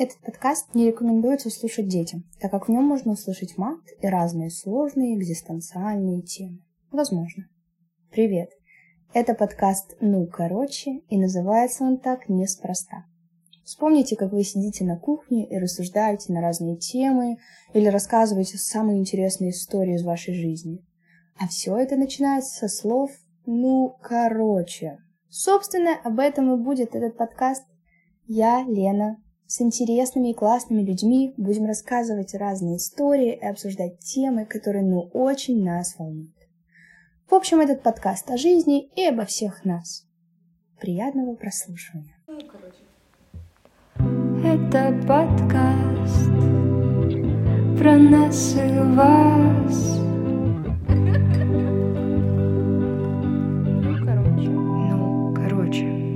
Этот подкаст не рекомендуется слушать детям, так как в нем можно услышать мат и разные сложные экзистенциальные темы. Возможно. Привет. Это подкаст «Ну, короче», и называется он так неспроста. Вспомните, как вы сидите на кухне и рассуждаете на разные темы или рассказываете самые интересные истории из вашей жизни. А все это начинается со слов «ну, короче». Собственно, об этом и будет этот подкаст. Я, Лена, с интересными и классными людьми, будем рассказывать разные истории и обсуждать темы, которые ну очень нас волнуют. В общем, этот подкаст о жизни и обо всех нас. Приятного прослушивания. Ну, короче. Это подкаст про нас и вас. Ну, короче. Ну, короче.